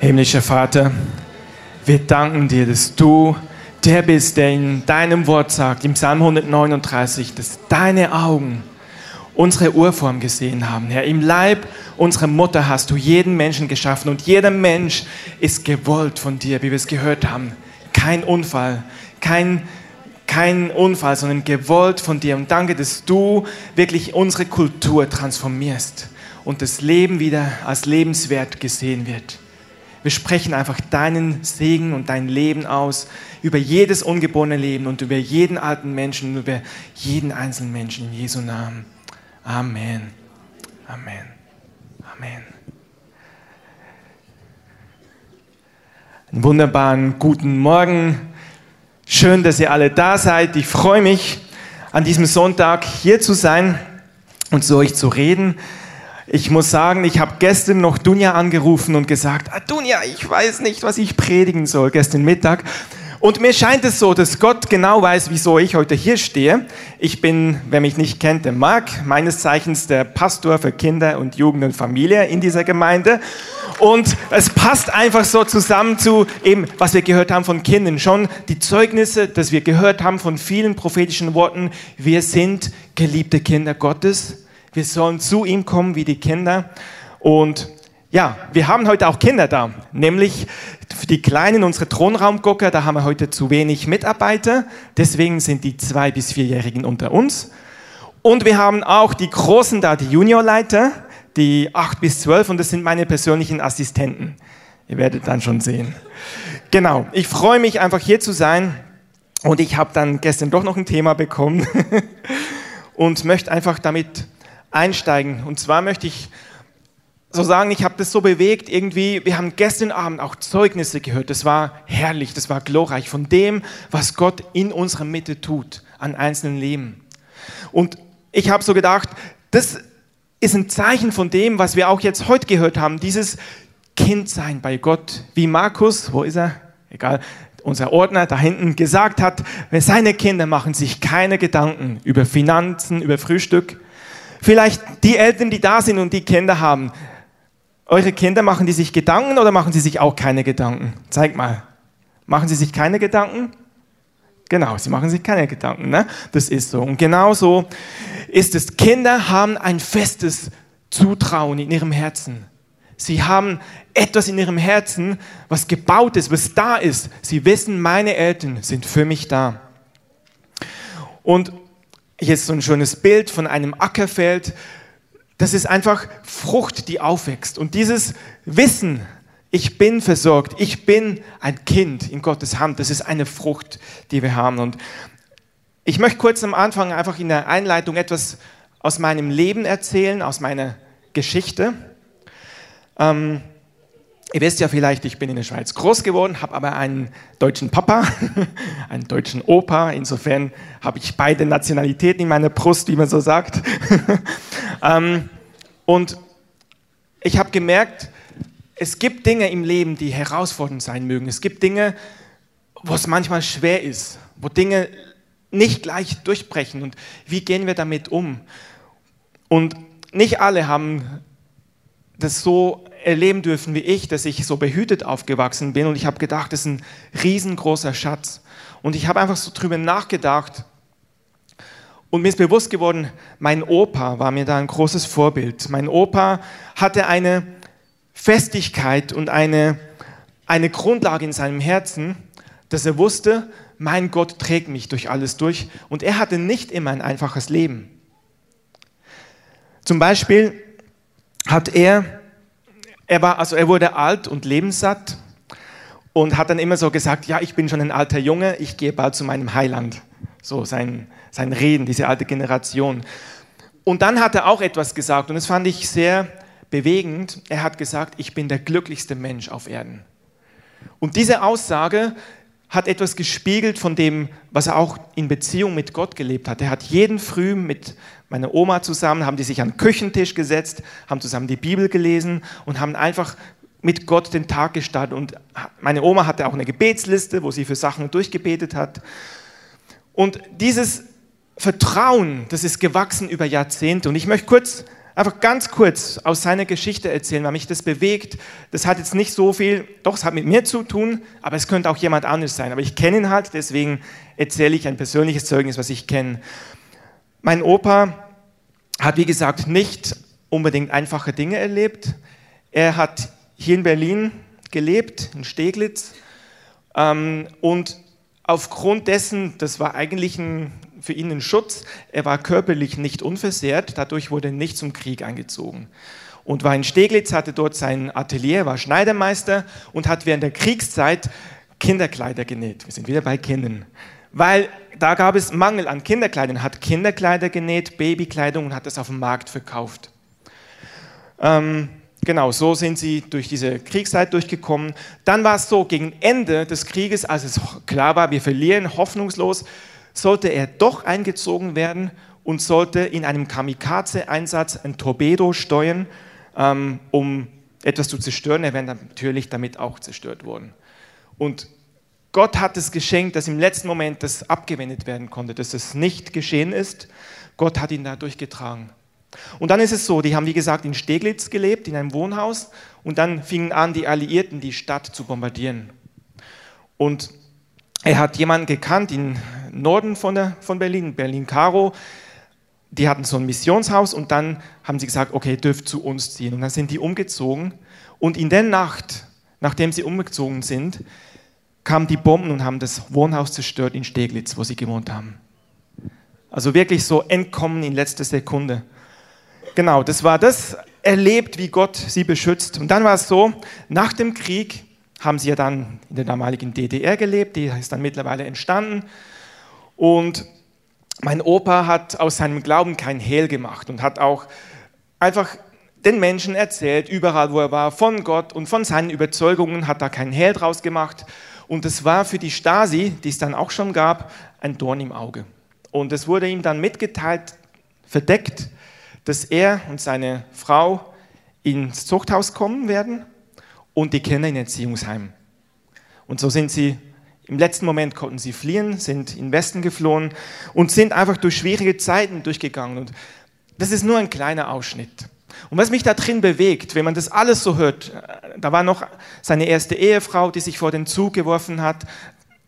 Himmlischer Vater, wir danken dir, dass du der bist, der in deinem Wort sagt, im Psalm 139, dass deine Augen unsere Urform gesehen haben. Herr, im Leib unserer Mutter hast du jeden Menschen geschaffen und jeder Mensch ist gewollt von dir, wie wir es gehört haben. Kein Unfall, kein, kein Unfall, sondern gewollt von dir. Und danke, dass du wirklich unsere Kultur transformierst und das Leben wieder als lebenswert gesehen wird. Wir sprechen einfach deinen Segen und dein Leben aus über jedes ungeborene Leben und über jeden alten Menschen und über jeden einzelnen Menschen in Jesu Namen. Amen. Amen. Amen. Einen wunderbaren guten Morgen. Schön, dass ihr alle da seid. Ich freue mich, an diesem Sonntag hier zu sein und zu euch zu reden. Ich muss sagen, ich habe gestern noch Dunja angerufen und gesagt, ah, Dunja, ich weiß nicht, was ich predigen soll, gestern Mittag. Und mir scheint es so, dass Gott genau weiß, wieso ich heute hier stehe. Ich bin, wer mich nicht kennt, der Marc, meines Zeichens der Pastor für Kinder und Jugend und Familie in dieser Gemeinde. Und es passt einfach so zusammen zu eben, was wir gehört haben von Kindern. Schon die Zeugnisse, dass wir gehört haben von vielen prophetischen Worten. Wir sind geliebte Kinder Gottes. Wir sollen zu ihm kommen wie die Kinder. Und ja, wir haben heute auch Kinder da, nämlich für die Kleinen, unsere Thronraumgucker, da haben wir heute zu wenig Mitarbeiter, deswegen sind die zwei- bis vierjährigen unter uns. Und wir haben auch die Großen da, die Juniorleiter, die acht bis zwölf, und das sind meine persönlichen Assistenten. Ihr werdet dann schon sehen. Genau, ich freue mich einfach hier zu sein und ich habe dann gestern doch noch ein Thema bekommen und möchte einfach damit einsteigen. Und zwar möchte ich so sagen, ich habe das so bewegt, irgendwie, wir haben gestern Abend auch Zeugnisse gehört, das war herrlich, das war glorreich von dem, was Gott in unserer Mitte tut, an einzelnen Leben. Und ich habe so gedacht, das ist ein Zeichen von dem, was wir auch jetzt heute gehört haben, dieses Kindsein bei Gott, wie Markus, wo ist er? Egal, unser Ordner da hinten gesagt hat, seine Kinder machen sich keine Gedanken über Finanzen, über Frühstück. Vielleicht die Eltern, die da sind und die Kinder haben, eure Kinder, machen die sich Gedanken oder machen sie sich auch keine Gedanken? Zeig mal. Machen sie sich keine Gedanken? Genau, sie machen sich keine Gedanken. Ne? Das ist so. Und genauso ist es. Kinder haben ein festes Zutrauen in ihrem Herzen. Sie haben etwas in ihrem Herzen, was gebaut ist, was da ist. Sie wissen, meine Eltern sind für mich da. Und hier ist so ein schönes Bild von einem Ackerfeld das ist einfach Frucht, die aufwächst. Und dieses Wissen, ich bin versorgt, ich bin ein Kind in Gottes Hand, das ist eine Frucht, die wir haben. Und ich möchte kurz am Anfang einfach in der Einleitung etwas aus meinem Leben erzählen, aus meiner Geschichte. Ähm, Ihr wisst ja vielleicht, ich bin in der Schweiz groß geworden, habe aber einen deutschen Papa, einen deutschen Opa. Insofern habe ich beide Nationalitäten in meiner Brust, wie man so sagt. Ähm, und ich habe gemerkt, es gibt Dinge im Leben, die herausfordernd sein mögen. Es gibt Dinge, wo es manchmal schwer ist, wo Dinge nicht gleich durchbrechen. Und wie gehen wir damit um? Und nicht alle haben das so erleben dürfen wie ich, dass ich so behütet aufgewachsen bin und ich habe gedacht, das ist ein riesengroßer Schatz. Und ich habe einfach so drüber nachgedacht und mir ist bewusst geworden, mein Opa war mir da ein großes Vorbild. Mein Opa hatte eine Festigkeit und eine, eine Grundlage in seinem Herzen, dass er wusste, mein Gott trägt mich durch alles durch und er hatte nicht immer ein einfaches Leben. Zum Beispiel hat er er, war, also er wurde alt und lebenssatt und hat dann immer so gesagt, ja, ich bin schon ein alter Junge, ich gehe bald zu meinem Heiland. So sein, sein Reden, diese alte Generation. Und dann hat er auch etwas gesagt und das fand ich sehr bewegend. Er hat gesagt, ich bin der glücklichste Mensch auf Erden. Und diese Aussage hat etwas gespiegelt von dem, was er auch in Beziehung mit Gott gelebt hat. Er hat jeden Früh mit meiner Oma zusammen, haben die sich an den Küchentisch gesetzt, haben zusammen die Bibel gelesen und haben einfach mit Gott den Tag gestartet. Und meine Oma hatte auch eine Gebetsliste, wo sie für Sachen durchgebetet hat. Und dieses Vertrauen, das ist gewachsen über Jahrzehnte. Und ich möchte kurz einfach ganz kurz aus seiner Geschichte erzählen, weil mich das bewegt. Das hat jetzt nicht so viel, doch, es hat mit mir zu tun, aber es könnte auch jemand anderes sein. Aber ich kenne ihn halt, deswegen erzähle ich ein persönliches Zeugnis, was ich kenne. Mein Opa hat, wie gesagt, nicht unbedingt einfache Dinge erlebt. Er hat hier in Berlin gelebt, in Steglitz. Ähm, und aufgrund dessen, das war eigentlich ein, für ihn ein Schutz, er war körperlich nicht unversehrt, dadurch wurde er nicht zum Krieg eingezogen. Und war in Steglitz, hatte dort sein Atelier, war Schneidermeister und hat während der Kriegszeit Kinderkleider genäht. Wir sind wieder bei Kindern. Weil da gab es Mangel an Kinderkleidern, hat Kinderkleider genäht, Babykleidung und hat das auf dem Markt verkauft. Ähm, genau, so sind sie durch diese Kriegszeit durchgekommen. Dann war es so, gegen Ende des Krieges, als es klar war, wir verlieren hoffnungslos, sollte er doch eingezogen werden und sollte in einem Kamikaze-Einsatz ein Torpedo steuern, ähm, um etwas zu zerstören. Er wäre natürlich damit auch zerstört worden. Und Gott hat es geschenkt, dass im letzten Moment das abgewendet werden konnte, dass es nicht geschehen ist. Gott hat ihn da durchgetragen. Und dann ist es so, die haben wie gesagt in Steglitz gelebt, in einem Wohnhaus, und dann fingen an, die Alliierten die Stadt zu bombardieren. Und er hat jemanden gekannt im Norden von, der, von Berlin, Berlin-Karo. Die hatten so ein Missionshaus und dann haben sie gesagt, okay, dürft zu uns ziehen. Und dann sind die umgezogen. Und in der Nacht, nachdem sie umgezogen sind, kamen die Bomben und haben das Wohnhaus zerstört in Steglitz, wo sie gewohnt haben. Also wirklich so entkommen in letzter Sekunde. Genau, das war das erlebt, wie Gott sie beschützt. Und dann war es so, nach dem Krieg haben sie ja dann in der damaligen DDR gelebt, die ist dann mittlerweile entstanden. Und mein Opa hat aus seinem Glauben kein Hehl gemacht und hat auch einfach den Menschen erzählt, überall wo er war, von Gott und von seinen Überzeugungen, hat da kein Hehl draus gemacht. Und es war für die Stasi, die es dann auch schon gab, ein Dorn im Auge. Und es wurde ihm dann mitgeteilt, verdeckt, dass er und seine Frau ins Zuchthaus kommen werden und die Kinder in Erziehungsheim. Und so sind sie, im letzten Moment konnten sie fliehen, sind in den Westen geflohen und sind einfach durch schwierige Zeiten durchgegangen. Und das ist nur ein kleiner Ausschnitt. Und was mich da drin bewegt, wenn man das alles so hört, äh, da war noch seine erste Ehefrau, die sich vor den Zug geworfen hat,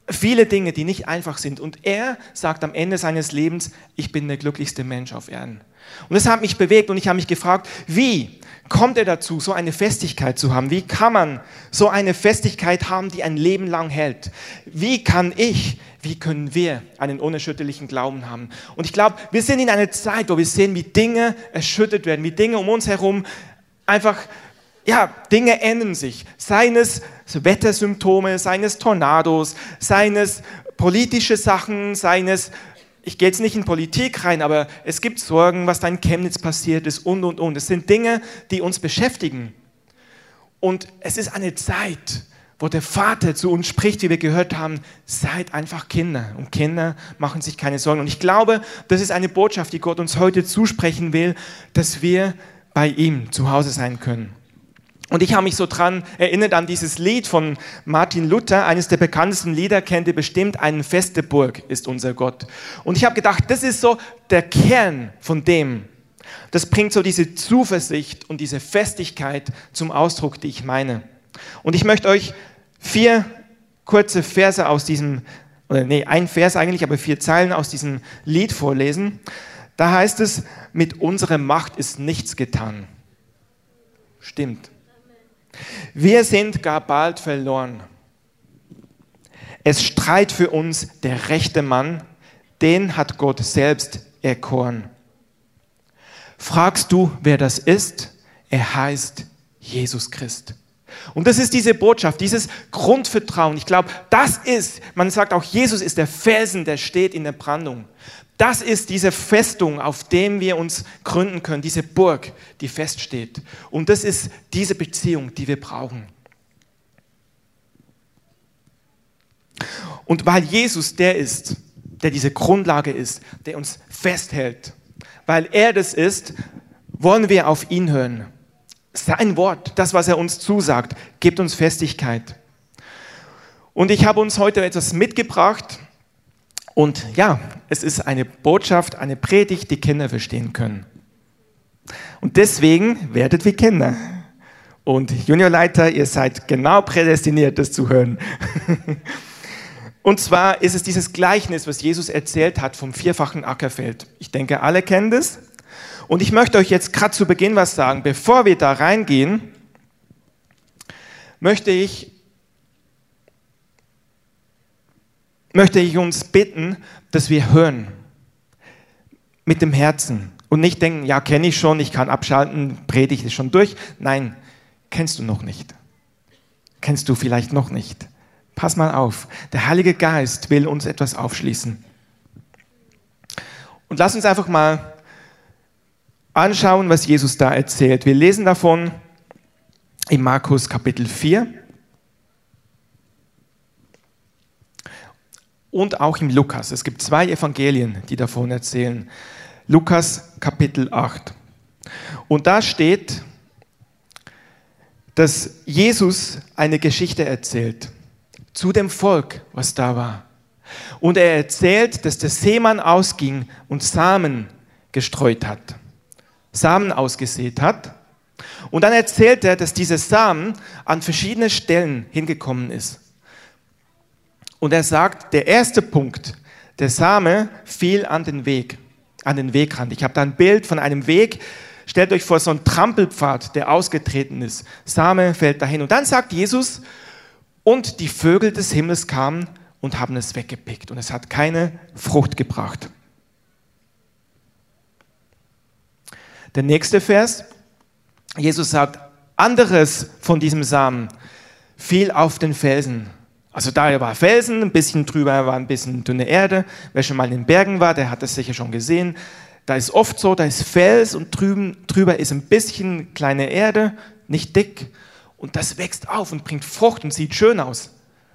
viele Dinge, die nicht einfach sind. Und er sagt am Ende seines Lebens, ich bin der glücklichste Mensch auf Erden. Und das hat mich bewegt und ich habe mich gefragt, wie kommt er dazu, so eine Festigkeit zu haben? Wie kann man so eine Festigkeit haben, die ein Leben lang hält? Wie kann ich, wie können wir einen unerschütterlichen Glauben haben? Und ich glaube, wir sind in einer Zeit, wo wir sehen, wie Dinge erschüttert werden, wie Dinge um uns herum einfach, ja, Dinge ändern sich. Seien es Wettersymptome, seien es Tornados, seien es politische Sachen, seien es ich gehe jetzt nicht in Politik rein, aber es gibt Sorgen, was da in Chemnitz passiert ist und, und, und. Es sind Dinge, die uns beschäftigen. Und es ist eine Zeit, wo der Vater zu uns spricht, wie wir gehört haben, seid einfach Kinder. Und Kinder machen sich keine Sorgen. Und ich glaube, das ist eine Botschaft, die Gott uns heute zusprechen will, dass wir bei ihm zu Hause sein können. Und ich habe mich so dran erinnert an dieses Lied von Martin Luther, eines der bekanntesten Lieder, kennt ihr bestimmt, eine feste Burg ist unser Gott. Und ich habe gedacht, das ist so der Kern von dem. Das bringt so diese Zuversicht und diese Festigkeit zum Ausdruck, die ich meine. Und ich möchte euch vier kurze Verse aus diesem, oder nee, ein Vers eigentlich, aber vier Zeilen aus diesem Lied vorlesen. Da heißt es, mit unserer Macht ist nichts getan. Stimmt. Wir sind gar bald verloren. Es streit für uns der rechte Mann, den hat Gott selbst erkoren. Fragst du, wer das ist? Er heißt Jesus Christ. Und das ist diese Botschaft, dieses Grundvertrauen. Ich glaube, das ist, man sagt auch, Jesus ist der Felsen, der steht in der Brandung. Das ist diese Festung, auf dem wir uns gründen können, diese Burg, die feststeht. Und das ist diese Beziehung, die wir brauchen. Und weil Jesus der ist, der diese Grundlage ist, der uns festhält, weil er das ist, wollen wir auf ihn hören. Sein Wort, das, was er uns zusagt, gibt uns Festigkeit. Und ich habe uns heute etwas mitgebracht, und ja, es ist eine Botschaft, eine Predigt, die Kinder verstehen können. Und deswegen werdet wie Kinder. Und Juniorleiter, ihr seid genau prädestiniert, das zu hören. Und zwar ist es dieses Gleichnis, was Jesus erzählt hat vom vierfachen Ackerfeld. Ich denke, alle kennen das. Und ich möchte euch jetzt gerade zu Beginn was sagen. Bevor wir da reingehen, möchte ich, möchte ich uns bitten, dass wir hören mit dem Herzen und nicht denken, ja, kenne ich schon, ich kann abschalten, predige ich schon durch. Nein, kennst du noch nicht. Kennst du vielleicht noch nicht. Pass mal auf, der Heilige Geist will uns etwas aufschließen. Und lass uns einfach mal anschauen, was Jesus da erzählt. Wir lesen davon in Markus Kapitel 4 und auch im Lukas. Es gibt zwei Evangelien, die davon erzählen. Lukas Kapitel 8. Und da steht, dass Jesus eine Geschichte erzählt zu dem Volk, was da war. Und er erzählt, dass der Seemann ausging und Samen gestreut hat, Samen ausgesät hat. Und dann erzählt er, dass dieser Samen an verschiedene Stellen hingekommen ist. Und er sagt, der erste Punkt, der Same fiel an den Weg, an den Wegrand. Ich habe da ein Bild von einem Weg. Stellt euch vor, so ein Trampelpfad, der ausgetreten ist. Same fällt dahin. Und dann sagt Jesus, und die Vögel des Himmels kamen und haben es weggepickt. Und es hat keine Frucht gebracht. Der nächste Vers, Jesus sagt, anderes von diesem Samen fiel auf den Felsen also da war Felsen, ein bisschen drüber war ein bisschen dünne Erde. Wer schon mal in den Bergen war, der hat das sicher schon gesehen. Da ist oft so, da ist Fels und drüben, drüber ist ein bisschen kleine Erde, nicht dick. Und das wächst auf und bringt Frucht und sieht schön aus.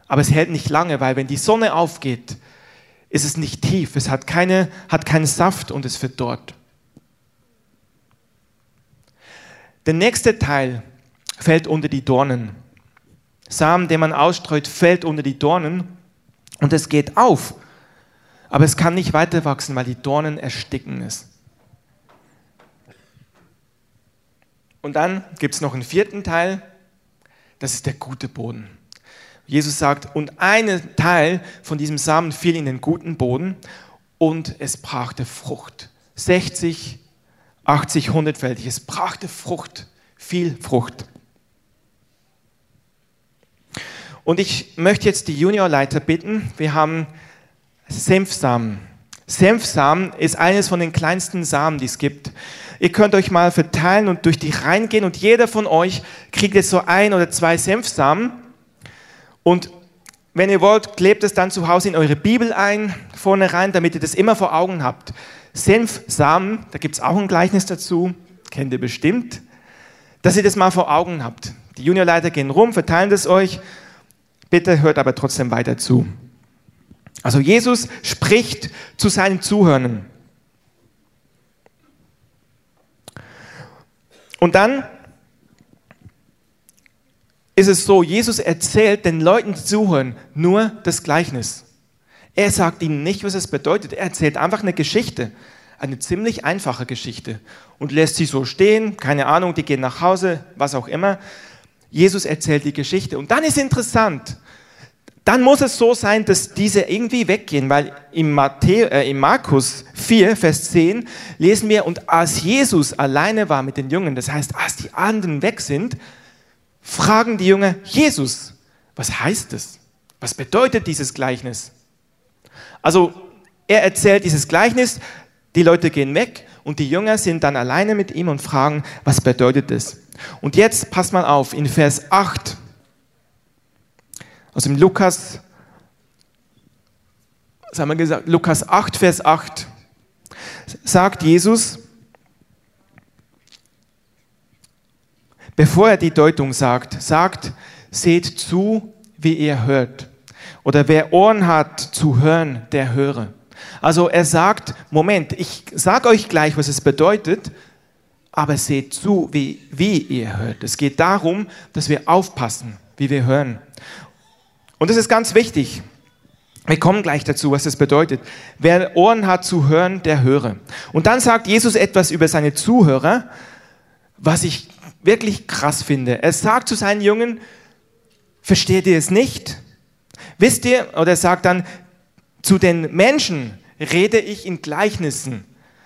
Aber es hält nicht lange, weil wenn die Sonne aufgeht, ist es nicht tief. Es hat, keine, hat keinen Saft und es verdorrt. Der nächste Teil fällt unter die Dornen. Samen, den man ausstreut, fällt unter die Dornen und es geht auf. Aber es kann nicht weiter wachsen, weil die Dornen ersticken es. Und dann gibt es noch einen vierten Teil, das ist der gute Boden. Jesus sagt, und ein Teil von diesem Samen fiel in den guten Boden und es brachte Frucht. 60, 80, 100-fältig. Es brachte Frucht, viel Frucht. Und ich möchte jetzt die Juniorleiter bitten, wir haben Senfsamen. Senfsamen ist eines von den kleinsten Samen, die es gibt. Ihr könnt euch mal verteilen und durch die reingehen und jeder von euch kriegt jetzt so ein oder zwei Senfsamen. Und wenn ihr wollt, klebt es dann zu Hause in eure Bibel ein, vorne rein, damit ihr das immer vor Augen habt. Senfsamen, da gibt es auch ein Gleichnis dazu, kennt ihr bestimmt, dass ihr das mal vor Augen habt. Die Juniorleiter gehen rum, verteilen das euch Bitte hört aber trotzdem weiter zu. Also Jesus spricht zu seinen Zuhörern. Und dann ist es so, Jesus erzählt den Leuten, die zuhören, nur das Gleichnis. Er sagt ihnen nicht, was es bedeutet. Er erzählt einfach eine Geschichte, eine ziemlich einfache Geschichte und lässt sie so stehen, keine Ahnung, die gehen nach Hause, was auch immer. Jesus erzählt die Geschichte. Und dann ist interessant, dann muss es so sein, dass diese irgendwie weggehen, weil im, Matthä äh, im Markus 4, Vers 10 lesen wir, und als Jesus alleine war mit den Jungen, das heißt, als die anderen weg sind, fragen die Jünger Jesus, was heißt es? Was bedeutet dieses Gleichnis? Also er erzählt dieses Gleichnis, die Leute gehen weg und die Jünger sind dann alleine mit ihm und fragen, was bedeutet es? Und jetzt passt mal auf, in Vers 8, aus dem Lukas, was haben wir gesagt, Lukas 8, Vers 8, sagt Jesus, bevor er die Deutung sagt, sagt, seht zu, wie ihr hört. Oder wer Ohren hat zu hören, der höre. Also er sagt, Moment, ich sage euch gleich, was es bedeutet, aber seht zu, wie, wie ihr hört. Es geht darum, dass wir aufpassen, wie wir hören. Und das ist ganz wichtig. Wir kommen gleich dazu, was das bedeutet. Wer Ohren hat zu hören, der höre. Und dann sagt Jesus etwas über seine Zuhörer, was ich wirklich krass finde. Er sagt zu seinen Jungen, versteht ihr es nicht? Wisst ihr, oder er sagt dann, zu den Menschen rede ich in Gleichnissen,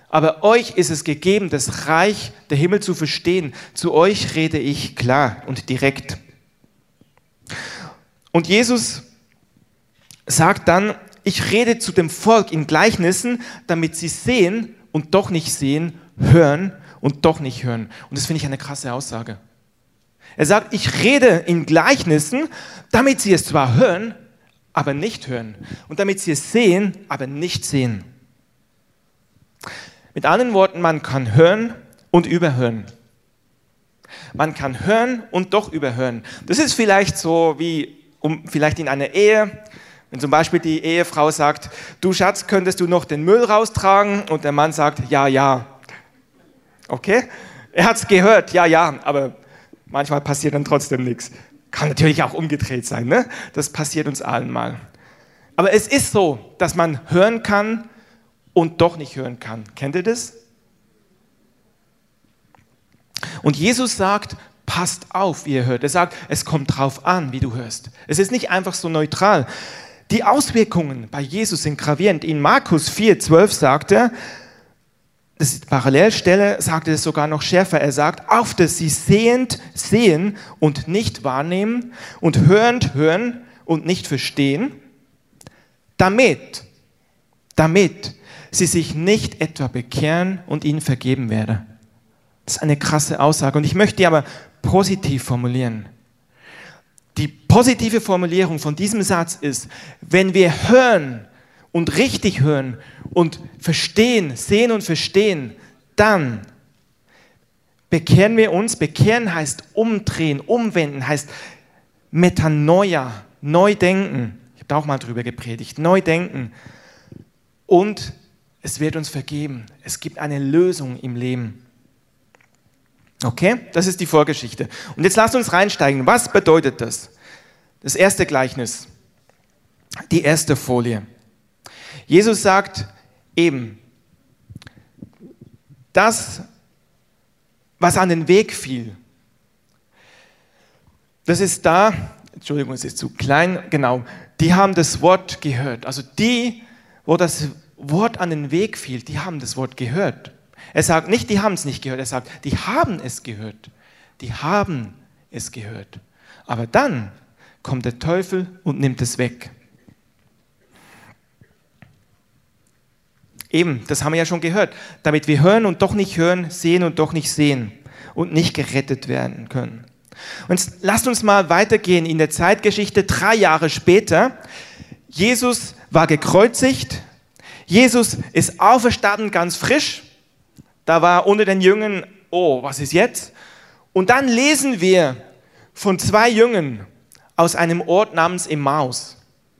aber euch ist es gegeben, das Reich der Himmel zu verstehen. Zu euch rede ich klar und direkt. Und Jesus sagt dann, ich rede zu dem Volk in Gleichnissen, damit sie sehen und doch nicht sehen, hören und doch nicht hören. Und das finde ich eine krasse Aussage. Er sagt, ich rede in Gleichnissen, damit sie es zwar hören, aber nicht hören. Und damit sie es sehen, aber nicht sehen. Mit anderen Worten, man kann hören und überhören. Man kann hören und doch überhören. Das ist vielleicht so wie um, vielleicht in einer Ehe, wenn zum Beispiel die Ehefrau sagt, du Schatz, könntest du noch den Müll raustragen? Und der Mann sagt, ja, ja. Okay? Er hat es gehört, ja, ja, aber manchmal passiert dann trotzdem nichts. Kann natürlich auch umgedreht sein, ne? Das passiert uns allen mal. Aber es ist so, dass man hören kann und doch nicht hören kann. Kennt ihr das? Und Jesus sagt, passt auf, wie ihr hört. Er sagt, es kommt drauf an, wie du hörst. Es ist nicht einfach so neutral. Die Auswirkungen bei Jesus sind gravierend. In Markus 4, 12 sagt er, das Parallelstelle, sagt es sogar noch schärfer. Er sagt, auf dass sie sehend sehen und nicht wahrnehmen und hörend hören und nicht verstehen, damit, damit sie sich nicht etwa bekehren und ihnen vergeben werde. Das ist eine krasse Aussage. Und ich möchte die aber positiv formulieren. Die positive Formulierung von diesem Satz ist, wenn wir hören und richtig hören und verstehen, sehen und verstehen, dann bekehren wir uns. Bekehren heißt umdrehen, umwenden, heißt Metanoia, neu denken. Ich habe da auch mal drüber gepredigt, neu denken. Und es wird uns vergeben. Es gibt eine Lösung im Leben. Okay, das ist die Vorgeschichte. Und jetzt lasst uns reinsteigen. Was bedeutet das? Das erste Gleichnis, die erste Folie. Jesus sagt eben, das, was an den Weg fiel, das ist da, Entschuldigung, es ist zu klein, genau, die haben das Wort gehört. Also die, wo das Wort an den Weg fiel, die haben das Wort gehört. Er sagt nicht, die haben es nicht gehört, er sagt, die haben es gehört. Die haben es gehört. Aber dann kommt der Teufel und nimmt es weg. Eben, das haben wir ja schon gehört. Damit wir hören und doch nicht hören, sehen und doch nicht sehen und nicht gerettet werden können. Und lasst uns mal weitergehen in der Zeitgeschichte. Drei Jahre später, Jesus war gekreuzigt, Jesus ist auferstanden ganz frisch da war unter den Jüngern, oh, was ist jetzt? Und dann lesen wir von zwei Jüngern aus einem Ort namens Emmaus,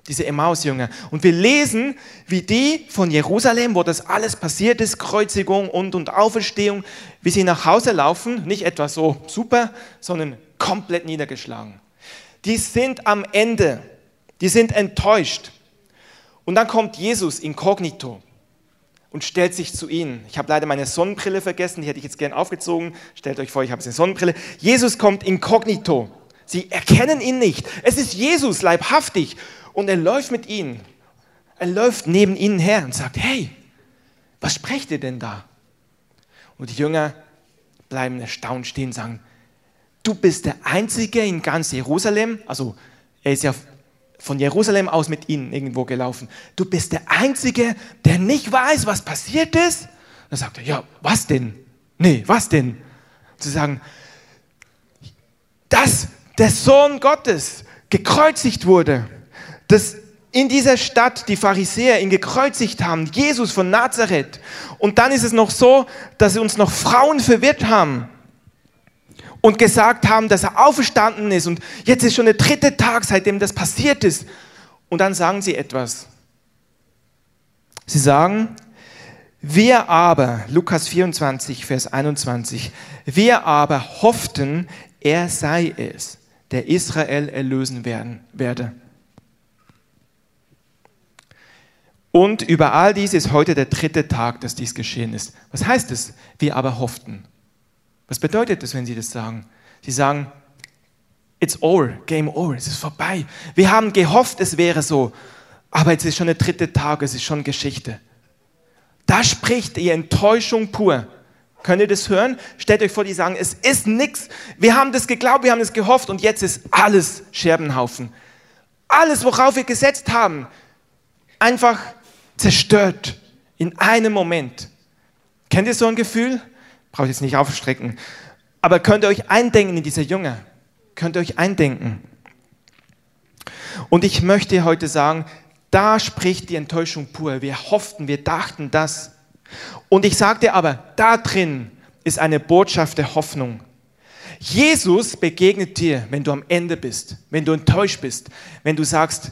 diese Emmaus-Jünger. Und wir lesen, wie die von Jerusalem, wo das alles passiert ist, Kreuzigung und, und Auferstehung, wie sie nach Hause laufen, nicht etwa so super, sondern komplett niedergeschlagen. Die sind am Ende, die sind enttäuscht. Und dann kommt Jesus inkognito und stellt sich zu ihnen. Ich habe leider meine Sonnenbrille vergessen, die hätte ich jetzt gern aufgezogen. Stellt euch vor, ich habe eine Sonnenbrille. Jesus kommt inkognito. Sie erkennen ihn nicht. Es ist Jesus leibhaftig und er läuft mit ihnen. Er läuft neben ihnen her und sagt, hey, was sprecht ihr denn da? Und die Jünger bleiben erstaunt stehen und sagen, du bist der Einzige in ganz Jerusalem, also er ist ja von Jerusalem aus mit ihnen irgendwo gelaufen. Du bist der Einzige, der nicht weiß, was passiert ist. Dann sagt er, ja, was denn? Nee, was denn? Zu sagen, dass der Sohn Gottes gekreuzigt wurde, dass in dieser Stadt die Pharisäer ihn gekreuzigt haben, Jesus von Nazareth. Und dann ist es noch so, dass sie uns noch Frauen verwirrt haben und gesagt haben, dass er auferstanden ist und jetzt ist schon der dritte Tag, seitdem das passiert ist. Und dann sagen sie etwas. Sie sagen, wir aber, Lukas 24, Vers 21, wir aber hofften, er sei es, der Israel erlösen werden, werde. Und über all dies ist heute der dritte Tag, dass dies geschehen ist. Was heißt es? Wir aber hofften. Was bedeutet das, wenn Sie das sagen? Sie sagen, it's over, game over, es ist vorbei. Wir haben gehofft, es wäre so, aber jetzt ist schon der dritte Tag, es ist schon Geschichte. Da spricht die Enttäuschung pur. Könnt ihr das hören? Stellt euch vor, die sagen, es ist nichts. Wir haben das geglaubt, wir haben es gehofft und jetzt ist alles Scherbenhaufen. Alles, worauf wir gesetzt haben, einfach zerstört in einem Moment. Kennt ihr so ein Gefühl? Braucht jetzt nicht aufstrecken. Aber könnt ihr euch eindenken in diese Jünger? Könnt ihr euch eindenken? Und ich möchte heute sagen, da spricht die Enttäuschung pur. Wir hofften, wir dachten das. Und ich sagte aber, da drin ist eine Botschaft der Hoffnung. Jesus begegnet dir, wenn du am Ende bist, wenn du enttäuscht bist, wenn du sagst,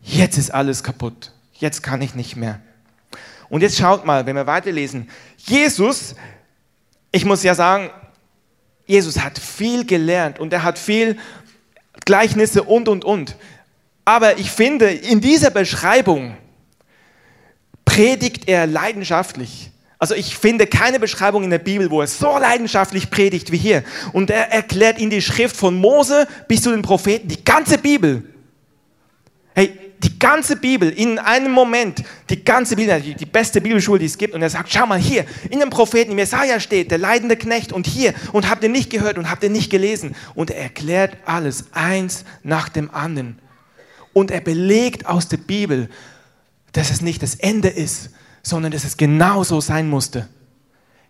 jetzt ist alles kaputt, jetzt kann ich nicht mehr. Und jetzt schaut mal, wenn wir weiterlesen, Jesus, ich muss ja sagen, Jesus hat viel gelernt und er hat viel Gleichnisse und, und, und. Aber ich finde, in dieser Beschreibung predigt er leidenschaftlich. Also ich finde keine Beschreibung in der Bibel, wo er so leidenschaftlich predigt wie hier. Und er erklärt in die Schrift von Mose bis zu den Propheten, die ganze Bibel. Hey, die ganze Bibel in einem Moment, die ganze Bibel, die beste Bibelschule, die es gibt. Und er sagt, schau mal hier, in dem Propheten, im Jesaja steht, der leidende Knecht und hier und habt ihr nicht gehört und habt ihr nicht gelesen. Und er erklärt alles, eins nach dem anderen. Und er belegt aus der Bibel, dass es nicht das Ende ist, sondern dass es genauso sein musste.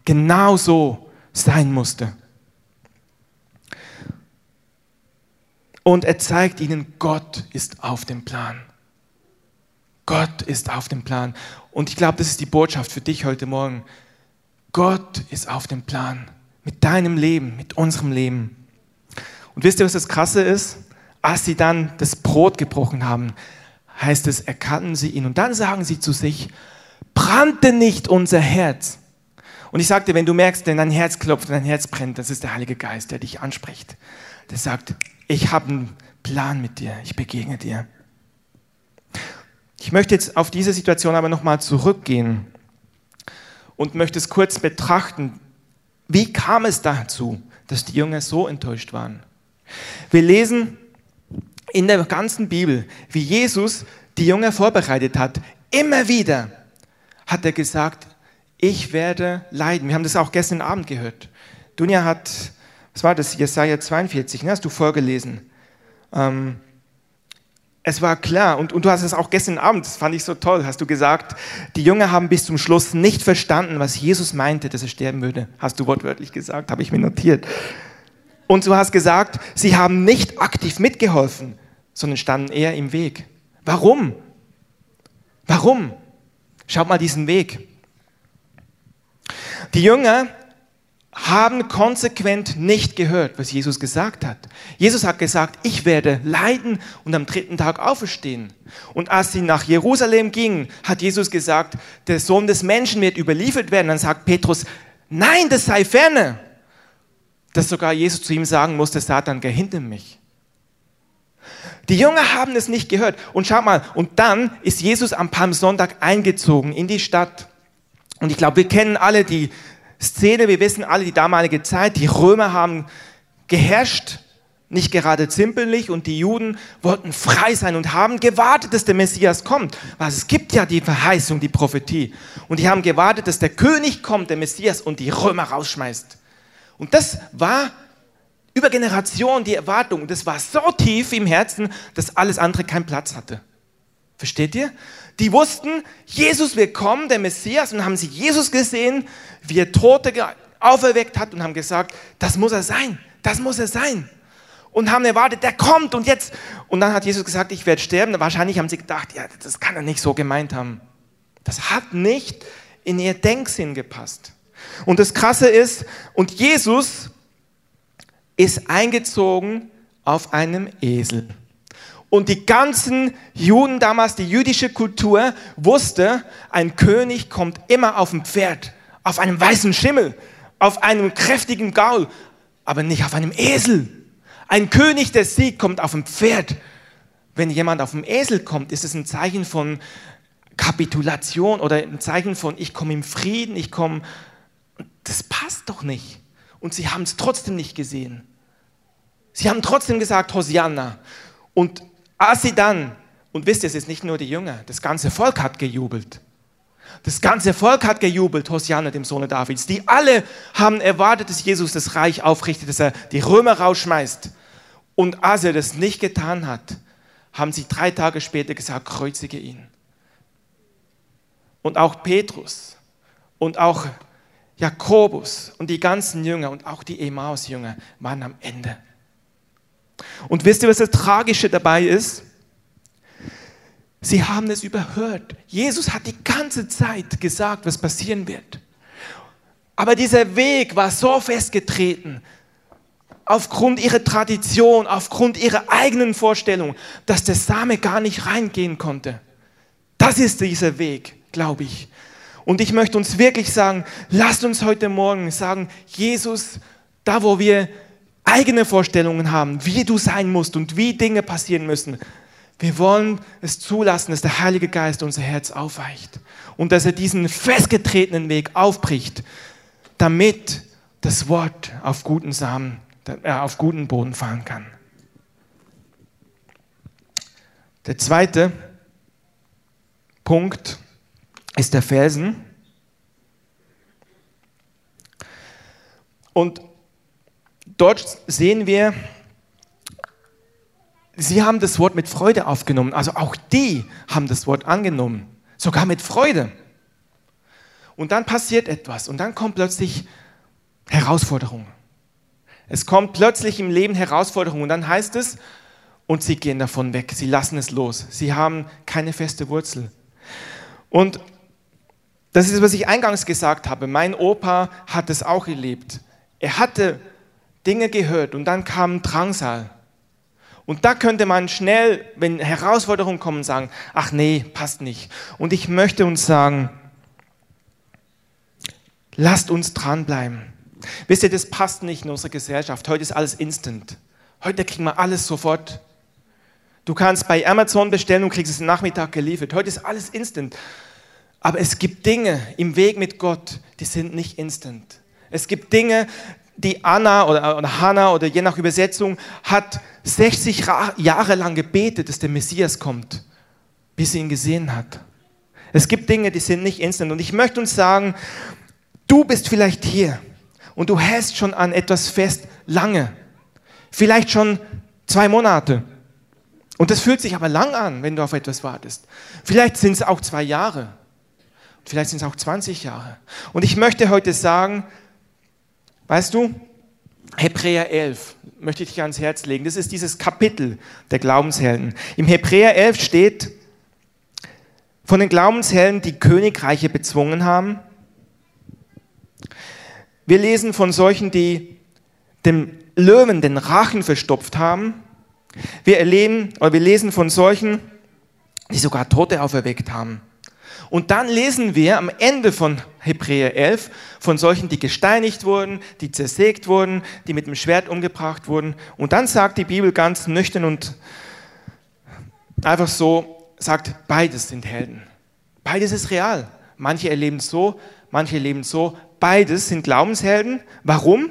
Genauso sein musste. Und er zeigt ihnen, Gott ist auf dem Plan. Gott ist auf dem Plan. Und ich glaube, das ist die Botschaft für dich heute Morgen. Gott ist auf dem Plan. Mit deinem Leben, mit unserem Leben. Und wisst ihr, was das Krasse ist? Als sie dann das Brot gebrochen haben, heißt es, erkannten sie ihn. Und dann sagen sie zu sich, brannte nicht unser Herz. Und ich sagte, wenn du merkst, wenn dein Herz klopft, dein Herz brennt, das ist der Heilige Geist, der dich anspricht. Der sagt, ich habe einen Plan mit dir, ich begegne dir. Ich möchte jetzt auf diese Situation aber nochmal zurückgehen und möchte es kurz betrachten. Wie kam es dazu, dass die Jünger so enttäuscht waren? Wir lesen in der ganzen Bibel, wie Jesus die Jünger vorbereitet hat. Immer wieder hat er gesagt, ich werde leiden. Wir haben das auch gestern Abend gehört. Dunja hat, was war das, Jesaja 42, ne, hast du vorgelesen. Ähm, es war klar, und, und du hast es auch gestern Abend, das fand ich so toll, hast du gesagt, die Jünger haben bis zum Schluss nicht verstanden, was Jesus meinte, dass er sterben würde. Hast du wortwörtlich gesagt, habe ich mir notiert. Und du hast gesagt, sie haben nicht aktiv mitgeholfen, sondern standen eher im Weg. Warum? Warum? Schaut mal diesen Weg. Die Jünger haben konsequent nicht gehört, was Jesus gesagt hat. Jesus hat gesagt, ich werde leiden und am dritten Tag auferstehen. Und als sie nach Jerusalem gingen, hat Jesus gesagt, der Sohn des Menschen wird überliefert werden. Dann sagt Petrus, nein, das sei ferne. Dass sogar Jesus zu ihm sagen musste, Satan, geh hinter mich. Die Jünger haben es nicht gehört. Und schau mal, und dann ist Jesus am Palmsonntag eingezogen in die Stadt. Und ich glaube, wir kennen alle die Szene, wir wissen alle die damalige Zeit, die Römer haben geherrscht, nicht gerade zimperlich, und die Juden wollten frei sein und haben gewartet, dass der Messias kommt. Weil es gibt ja die Verheißung, die Prophetie. Und die haben gewartet, dass der König kommt, der Messias, und die Römer rausschmeißt. Und das war über Generationen die Erwartung. Und das war so tief im Herzen, dass alles andere keinen Platz hatte. Versteht ihr? Die wussten, Jesus wird kommen, der Messias, und haben sie Jesus gesehen, wie er Tote auferweckt hat und haben gesagt, das muss er sein, das muss er sein. Und haben erwartet, der kommt und jetzt. Und dann hat Jesus gesagt, ich werde sterben. Wahrscheinlich haben sie gedacht, ja, das kann er nicht so gemeint haben. Das hat nicht in ihr Denksinn gepasst. Und das Krasse ist, und Jesus ist eingezogen auf einem Esel. Und die ganzen Juden damals, die jüdische Kultur wusste, ein König kommt immer auf dem Pferd, auf einem weißen Schimmel, auf einem kräftigen Gaul, aber nicht auf einem Esel. Ein König, der siegt, kommt auf dem Pferd. Wenn jemand auf dem Esel kommt, ist es ein Zeichen von Kapitulation oder ein Zeichen von, ich komme im Frieden, ich komme. Das passt doch nicht. Und sie haben es trotzdem nicht gesehen. Sie haben trotzdem gesagt, Hosianna. Und als sie dann, und wisst ihr, es ist nicht nur die Jünger, das ganze Volk hat gejubelt. Das ganze Volk hat gejubelt, Hosianna, dem Sohne Davids. Die alle haben erwartet, dass Jesus das Reich aufrichtet, dass er die Römer rausschmeißt. Und als er das nicht getan hat, haben sie drei Tage später gesagt, kreuzige ihn. Und auch Petrus und auch Jakobus und die ganzen Jünger und auch die Emmaus-Jünger waren am Ende. Und wisst ihr, was das Tragische dabei ist? Sie haben es überhört. Jesus hat die ganze Zeit gesagt, was passieren wird. Aber dieser Weg war so festgetreten, aufgrund ihrer Tradition, aufgrund ihrer eigenen Vorstellung, dass der Same gar nicht reingehen konnte. Das ist dieser Weg, glaube ich. Und ich möchte uns wirklich sagen, lasst uns heute Morgen sagen, Jesus, da wo wir eigene Vorstellungen haben, wie du sein musst und wie Dinge passieren müssen, wir wollen es zulassen, dass der Heilige Geist unser Herz aufweicht und dass er diesen festgetretenen Weg aufbricht, damit das Wort auf guten Samen, äh, auf guten Boden fallen kann. Der zweite Punkt ist der Felsen. Und dort sehen wir, sie haben das Wort mit Freude aufgenommen. Also auch die haben das Wort angenommen. Sogar mit Freude. Und dann passiert etwas und dann kommt plötzlich Herausforderung. Es kommt plötzlich im Leben Herausforderung und dann heißt es, und sie gehen davon weg, sie lassen es los. Sie haben keine feste Wurzel. Und das ist, was ich eingangs gesagt habe. Mein Opa hat es auch erlebt. Er hatte Dinge gehört und dann kam Drangsal. Und da könnte man schnell, wenn Herausforderungen kommen, sagen, ach nee, passt nicht. Und ich möchte uns sagen, lasst uns dranbleiben. Wisst ihr, das passt nicht in unsere Gesellschaft. Heute ist alles instant. Heute kriegen wir alles sofort. Du kannst bei Amazon bestellen und kriegst es am Nachmittag geliefert. Heute ist alles instant. Aber es gibt Dinge im Weg mit Gott, die sind nicht instant. Es gibt Dinge, die Anna oder, Hannah oder je nach Übersetzung hat 60 Jahre lang gebetet, dass der Messias kommt, bis sie ihn gesehen hat. Es gibt Dinge, die sind nicht instant. Und ich möchte uns sagen, du bist vielleicht hier und du hältst schon an etwas fest lange. Vielleicht schon zwei Monate. Und das fühlt sich aber lang an, wenn du auf etwas wartest. Vielleicht sind es auch zwei Jahre. Vielleicht sind es auch 20 Jahre. Und ich möchte heute sagen, Weißt du, Hebräer 11 möchte ich dich ans Herz legen. Das ist dieses Kapitel der Glaubenshelden. Im Hebräer 11 steht von den Glaubenshelden, die Königreiche bezwungen haben. Wir lesen von solchen, die dem Löwen den Rachen verstopft haben. Wir erleben, oder wir lesen von solchen, die sogar Tote auferweckt haben. Und dann lesen wir am Ende von Hebräer 11 von solchen, die gesteinigt wurden, die zersägt wurden, die mit dem Schwert umgebracht wurden. Und dann sagt die Bibel ganz nüchtern und einfach so, sagt, beides sind Helden. Beides ist real. Manche erleben es so, manche erleben es so. Beides sind Glaubenshelden. Warum?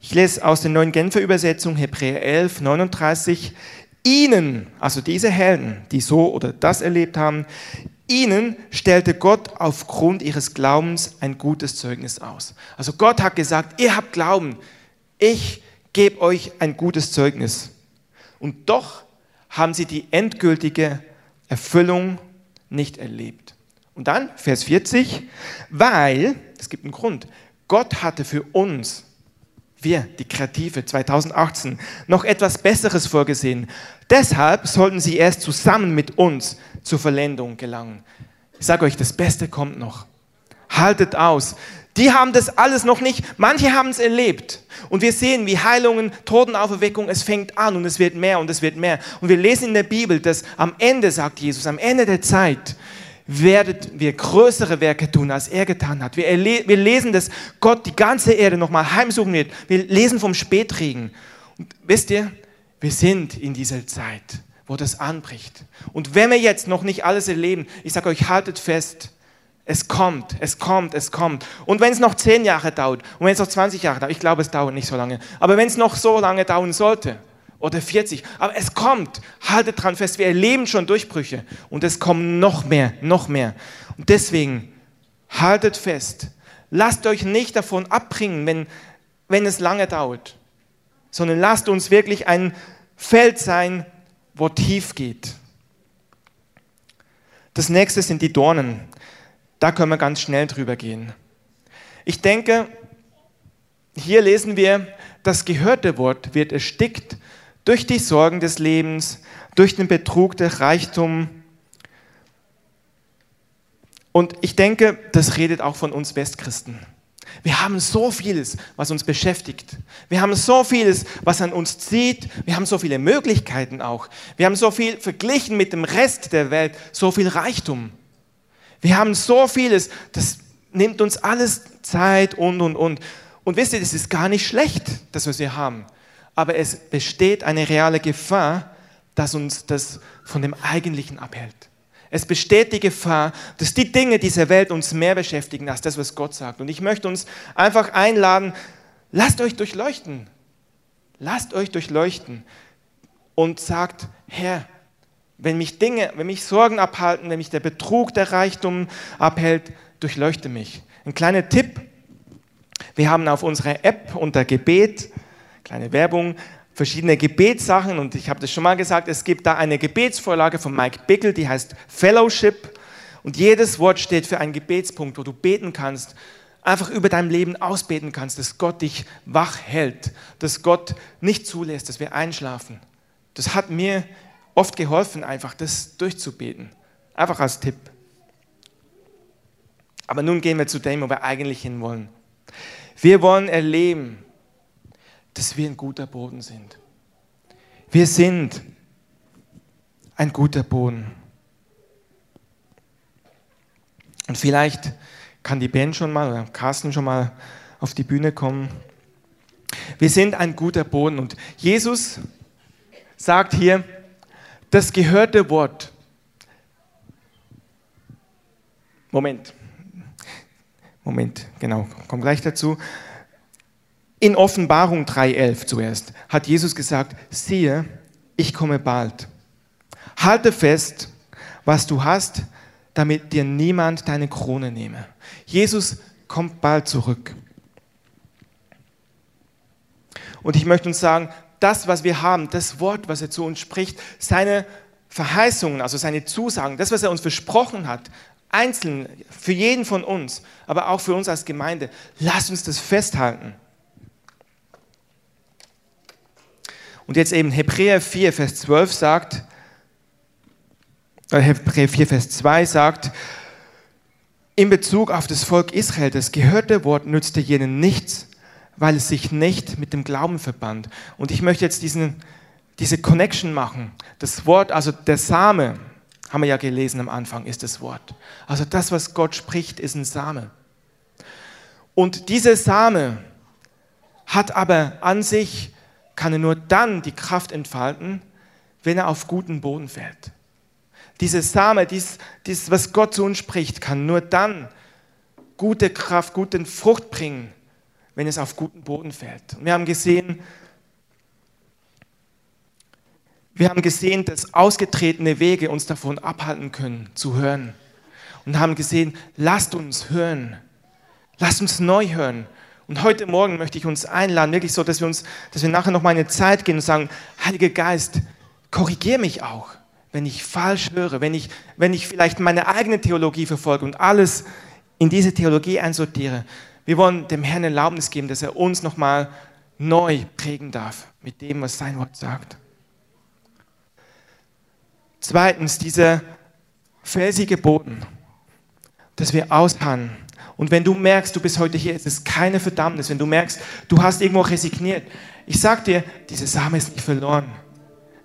Ich lese aus der neuen Genfer Übersetzung Hebräer 11, 39. Ihnen, also diese Helden, die so oder das erlebt haben, ihnen stellte Gott aufgrund ihres Glaubens ein gutes Zeugnis aus. Also Gott hat gesagt, ihr habt Glauben, ich gebe euch ein gutes Zeugnis. Und doch haben sie die endgültige Erfüllung nicht erlebt. Und dann Vers 40, weil, es gibt einen Grund, Gott hatte für uns, wir, die Kreative 2018, noch etwas Besseres vorgesehen. Deshalb sollten sie erst zusammen mit uns zur Vollendung gelangen. Ich sage euch, das Beste kommt noch. Haltet aus. Die haben das alles noch nicht. Manche haben es erlebt. Und wir sehen, wie Heilungen, Totenauferweckung, es fängt an und es wird mehr und es wird mehr. Und wir lesen in der Bibel, dass am Ende, sagt Jesus, am Ende der Zeit, werdet wir größere Werke tun, als er getan hat. Wir, wir lesen, dass Gott die ganze Erde nochmal heimsuchen wird. Wir lesen vom Spätregen. Und wisst ihr, wir sind in dieser Zeit wo das anbricht. Und wenn wir jetzt noch nicht alles erleben, ich sage euch, haltet fest, es kommt, es kommt, es kommt. Und wenn es noch zehn Jahre dauert und wenn es noch 20 Jahre dauert, ich glaube, es dauert nicht so lange, aber wenn es noch so lange dauern sollte, oder 40, aber es kommt, haltet dran fest, wir erleben schon Durchbrüche und es kommen noch mehr, noch mehr. Und deswegen haltet fest, lasst euch nicht davon abbringen, wenn, wenn es lange dauert, sondern lasst uns wirklich ein Feld sein, wo tief geht. Das nächste sind die Dornen. Da können wir ganz schnell drüber gehen. Ich denke, hier lesen wir, das gehörte Wort wird erstickt durch die Sorgen des Lebens, durch den Betrug der Reichtum. Und ich denke, das redet auch von uns Westchristen. Wir haben so vieles, was uns beschäftigt. Wir haben so vieles, was an uns zieht. Wir haben so viele Möglichkeiten auch. Wir haben so viel verglichen mit dem Rest der Welt, so viel Reichtum. Wir haben so vieles, das nimmt uns alles Zeit und, und, und. Und wisst ihr, das ist gar nicht schlecht, dass wir sie haben. Aber es besteht eine reale Gefahr, dass uns das von dem Eigentlichen abhält. Es besteht die Gefahr, dass die Dinge dieser Welt uns mehr beschäftigen als das, was Gott sagt. Und ich möchte uns einfach einladen, lasst euch durchleuchten. Lasst euch durchleuchten und sagt, Herr, wenn mich Dinge, wenn mich Sorgen abhalten, wenn mich der Betrug, der Reichtum abhält, durchleuchte mich. Ein kleiner Tipp. Wir haben auf unserer App unter Gebet, kleine Werbung, verschiedene Gebetssachen und ich habe das schon mal gesagt, es gibt da eine Gebetsvorlage von Mike Bickel, die heißt Fellowship und jedes Wort steht für einen Gebetspunkt, wo du beten kannst, einfach über dein Leben ausbeten kannst, dass Gott dich wach hält, dass Gott nicht zulässt, dass wir einschlafen. Das hat mir oft geholfen, einfach das durchzubeten. Einfach als Tipp. Aber nun gehen wir zu dem, wo wir eigentlich hin wollen. Wir wollen erleben, dass wir ein guter Boden sind. Wir sind ein guter Boden. Und vielleicht kann die Band schon mal oder Carsten schon mal auf die Bühne kommen. Wir sind ein guter Boden und Jesus sagt hier, das gehörte Wort. Moment. Moment, genau, komm gleich dazu. In Offenbarung 3.11 zuerst hat Jesus gesagt, siehe, ich komme bald. Halte fest, was du hast, damit dir niemand deine Krone nehme. Jesus kommt bald zurück. Und ich möchte uns sagen, das, was wir haben, das Wort, was er zu uns spricht, seine Verheißungen, also seine Zusagen, das, was er uns versprochen hat, einzeln, für jeden von uns, aber auch für uns als Gemeinde, lasst uns das festhalten. Und jetzt eben Hebräer 4, Vers 12 sagt, äh, Hebräer 4, Vers 2 sagt, in Bezug auf das Volk Israel, das gehörte Wort nützte jenen nichts, weil es sich nicht mit dem Glauben verband. Und ich möchte jetzt diesen, diese Connection machen. Das Wort, also der Same, haben wir ja gelesen am Anfang, ist das Wort. Also das, was Gott spricht, ist ein Same. Und dieser Same hat aber an sich, kann er nur dann die Kraft entfalten, wenn er auf guten Boden fällt. Diese Same, dies, dies, was Gott zu uns spricht, kann nur dann gute Kraft, gute Frucht bringen, wenn es auf guten Boden fällt. Und wir haben gesehen, wir haben gesehen, dass ausgetretene Wege uns davon abhalten können, zu hören. Und haben gesehen, lasst uns hören. Lasst uns neu hören. Und heute Morgen möchte ich uns einladen, wirklich so, dass wir uns, dass wir nachher noch mal eine Zeit gehen und sagen, Heiliger Geist, korrigier mich auch, wenn ich falsch höre, wenn ich, wenn ich vielleicht meine eigene Theologie verfolge und alles in diese Theologie einsortiere. Wir wollen dem Herrn Erlaubnis geben, dass er uns nochmal neu prägen darf mit dem, was sein Wort sagt. Zweitens, dieser felsige Boden, dass wir ausharren. Und wenn du merkst, du bist heute hier, es ist keine Verdammnis, wenn du merkst, du hast irgendwo resigniert, ich sag dir, diese Same ist nicht verloren.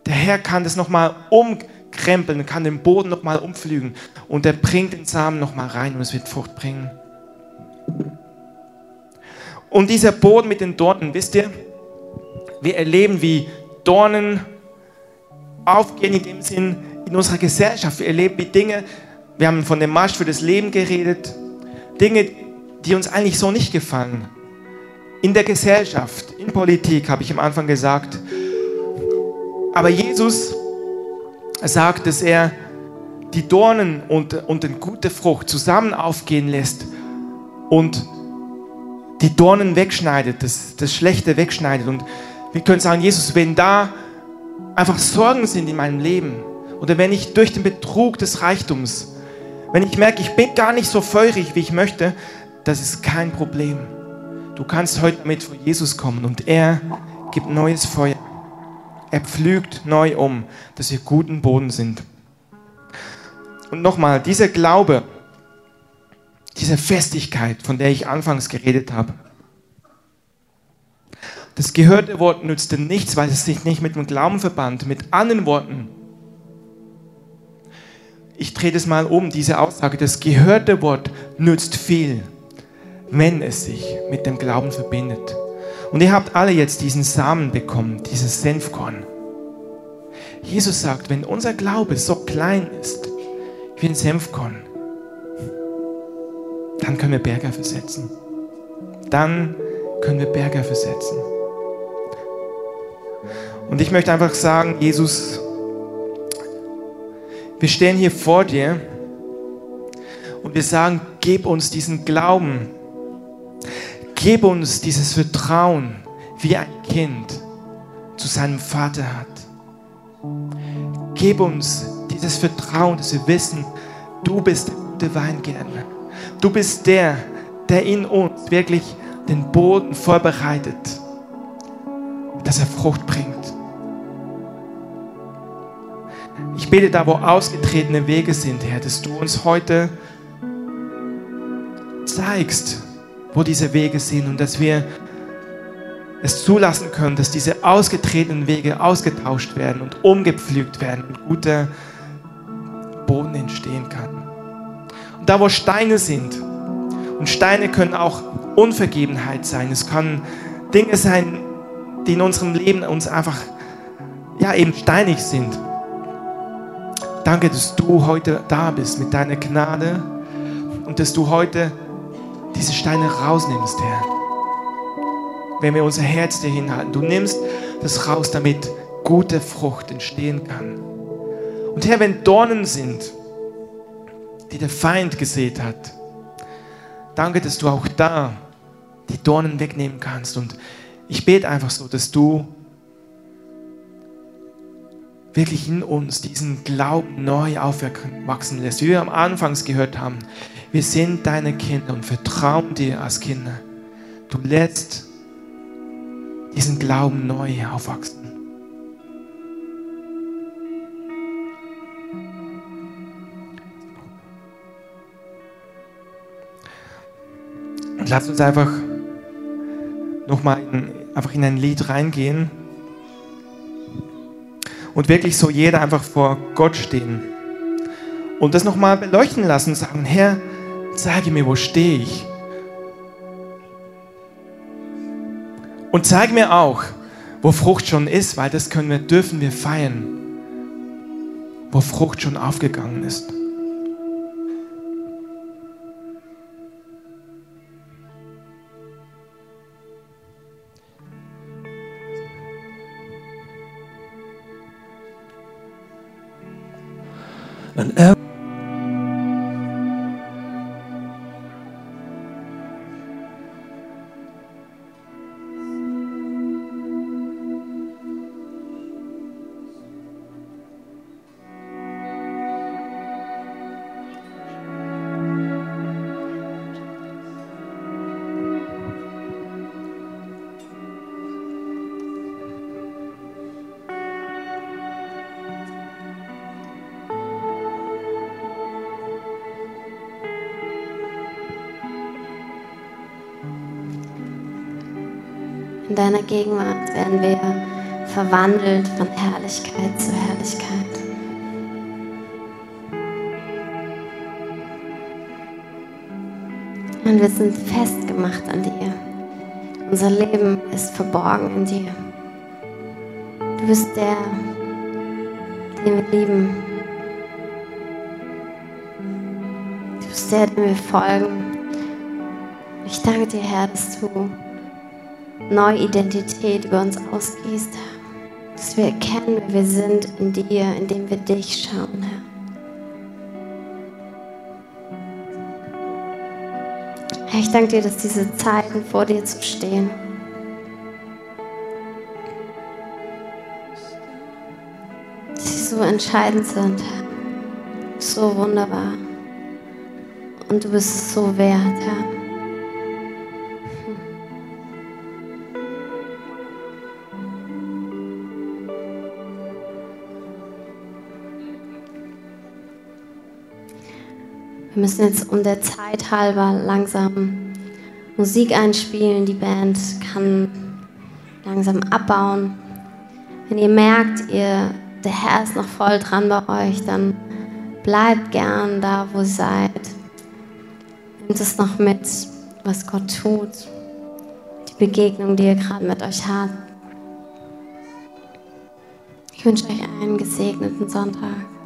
Der Herr kann das nochmal umkrempeln, kann den Boden nochmal umflügen und er bringt den Samen nochmal rein und es wird Frucht bringen. Und dieser Boden mit den Dornen, wisst ihr, wir erleben, wie Dornen aufgehen in dem Sinn in unserer Gesellschaft. Wir erleben die Dinge, wir haben von dem Marsch für das Leben geredet, Dinge, die uns eigentlich so nicht gefallen. In der Gesellschaft, in Politik, habe ich am Anfang gesagt. Aber Jesus sagt, dass er die Dornen und, und eine gute Frucht zusammen aufgehen lässt und die Dornen wegschneidet, das, das Schlechte wegschneidet. Und wir können sagen, Jesus, wenn da einfach Sorgen sind in meinem Leben oder wenn ich durch den Betrug des Reichtums, wenn ich merke, ich bin gar nicht so feurig, wie ich möchte, das ist kein Problem. Du kannst heute mit vor Jesus kommen und er gibt neues Feuer. Er pflügt neu um, dass wir guten Boden sind. Und nochmal, dieser Glaube, diese Festigkeit, von der ich anfangs geredet habe, das gehörte Wort nützte nichts, weil es sich nicht mit dem Glauben verband. Mit anderen Worten, ich drehe das mal um, diese Aussage, das gehörte Wort nützt viel, wenn es sich mit dem Glauben verbindet. Und ihr habt alle jetzt diesen Samen bekommen, dieses Senfkorn. Jesus sagt, wenn unser Glaube so klein ist wie ein Senfkorn, dann können wir Berge versetzen. Dann können wir Berge versetzen. Und ich möchte einfach sagen, Jesus, wir stehen hier vor dir und wir sagen, gib uns diesen Glauben, gib uns dieses Vertrauen, wie ein Kind zu seinem Vater hat. Gib uns dieses Vertrauen, dass wir wissen, du bist der gute Weingärtner. Du bist der, der in uns wirklich den Boden vorbereitet, dass er Frucht bringt. Ich bete da, wo ausgetretene Wege sind, Herr, dass du uns heute zeigst, wo diese Wege sind und dass wir es zulassen können, dass diese ausgetretenen Wege ausgetauscht werden und umgepflügt werden und guter Boden entstehen kann. Und da, wo Steine sind, und Steine können auch Unvergebenheit sein, es können Dinge sein, die in unserem Leben uns einfach, ja, eben steinig sind. Danke, dass du heute da bist mit deiner Gnade und dass du heute diese Steine rausnimmst, Herr. Wenn wir unser Herz dir hinhalten, du nimmst das raus, damit gute Frucht entstehen kann. Und Herr, wenn Dornen sind, die der Feind gesät hat, danke, dass du auch da die Dornen wegnehmen kannst. Und ich bete einfach so, dass du wirklich in uns diesen Glauben neu aufwachsen lässt. Wie wir am Anfang gehört haben, wir sind deine Kinder und vertrauen dir als Kinder. Du lässt diesen Glauben neu aufwachsen. Und lass uns einfach nochmal in, einfach in ein Lied reingehen und wirklich so jeder einfach vor Gott stehen und das nochmal beleuchten lassen und sagen, Herr, zeige mir, wo stehe ich? Und zeige mir auch, wo Frucht schon ist, weil das können wir, dürfen wir feiern, wo Frucht schon aufgegangen ist. And deiner Gegenwart werden wir verwandelt von Herrlichkeit zu Herrlichkeit. Und wir sind festgemacht an dir. Unser Leben ist verborgen in dir. Du bist der, den wir lieben. Du bist der, dem wir folgen. Ich danke dir, Herr, dass du neue Identität über uns ausgehst, dass wir erkennen, wer wir sind in dir, indem wir dich schauen, Herr. Herr, ich danke dir, dass diese Zeiten vor dir zu stehen, dass sie so entscheidend sind. So wunderbar. Und du bist es so wert, Herr. Wir müssen jetzt um der Zeit halber langsam Musik einspielen. Die Band kann langsam abbauen. Wenn ihr merkt, ihr, der Herr ist noch voll dran bei euch, dann bleibt gern da, wo ihr seid. Nehmt es noch mit, was Gott tut. Die Begegnung, die ihr gerade mit euch habt. Ich wünsche euch einen gesegneten Sonntag.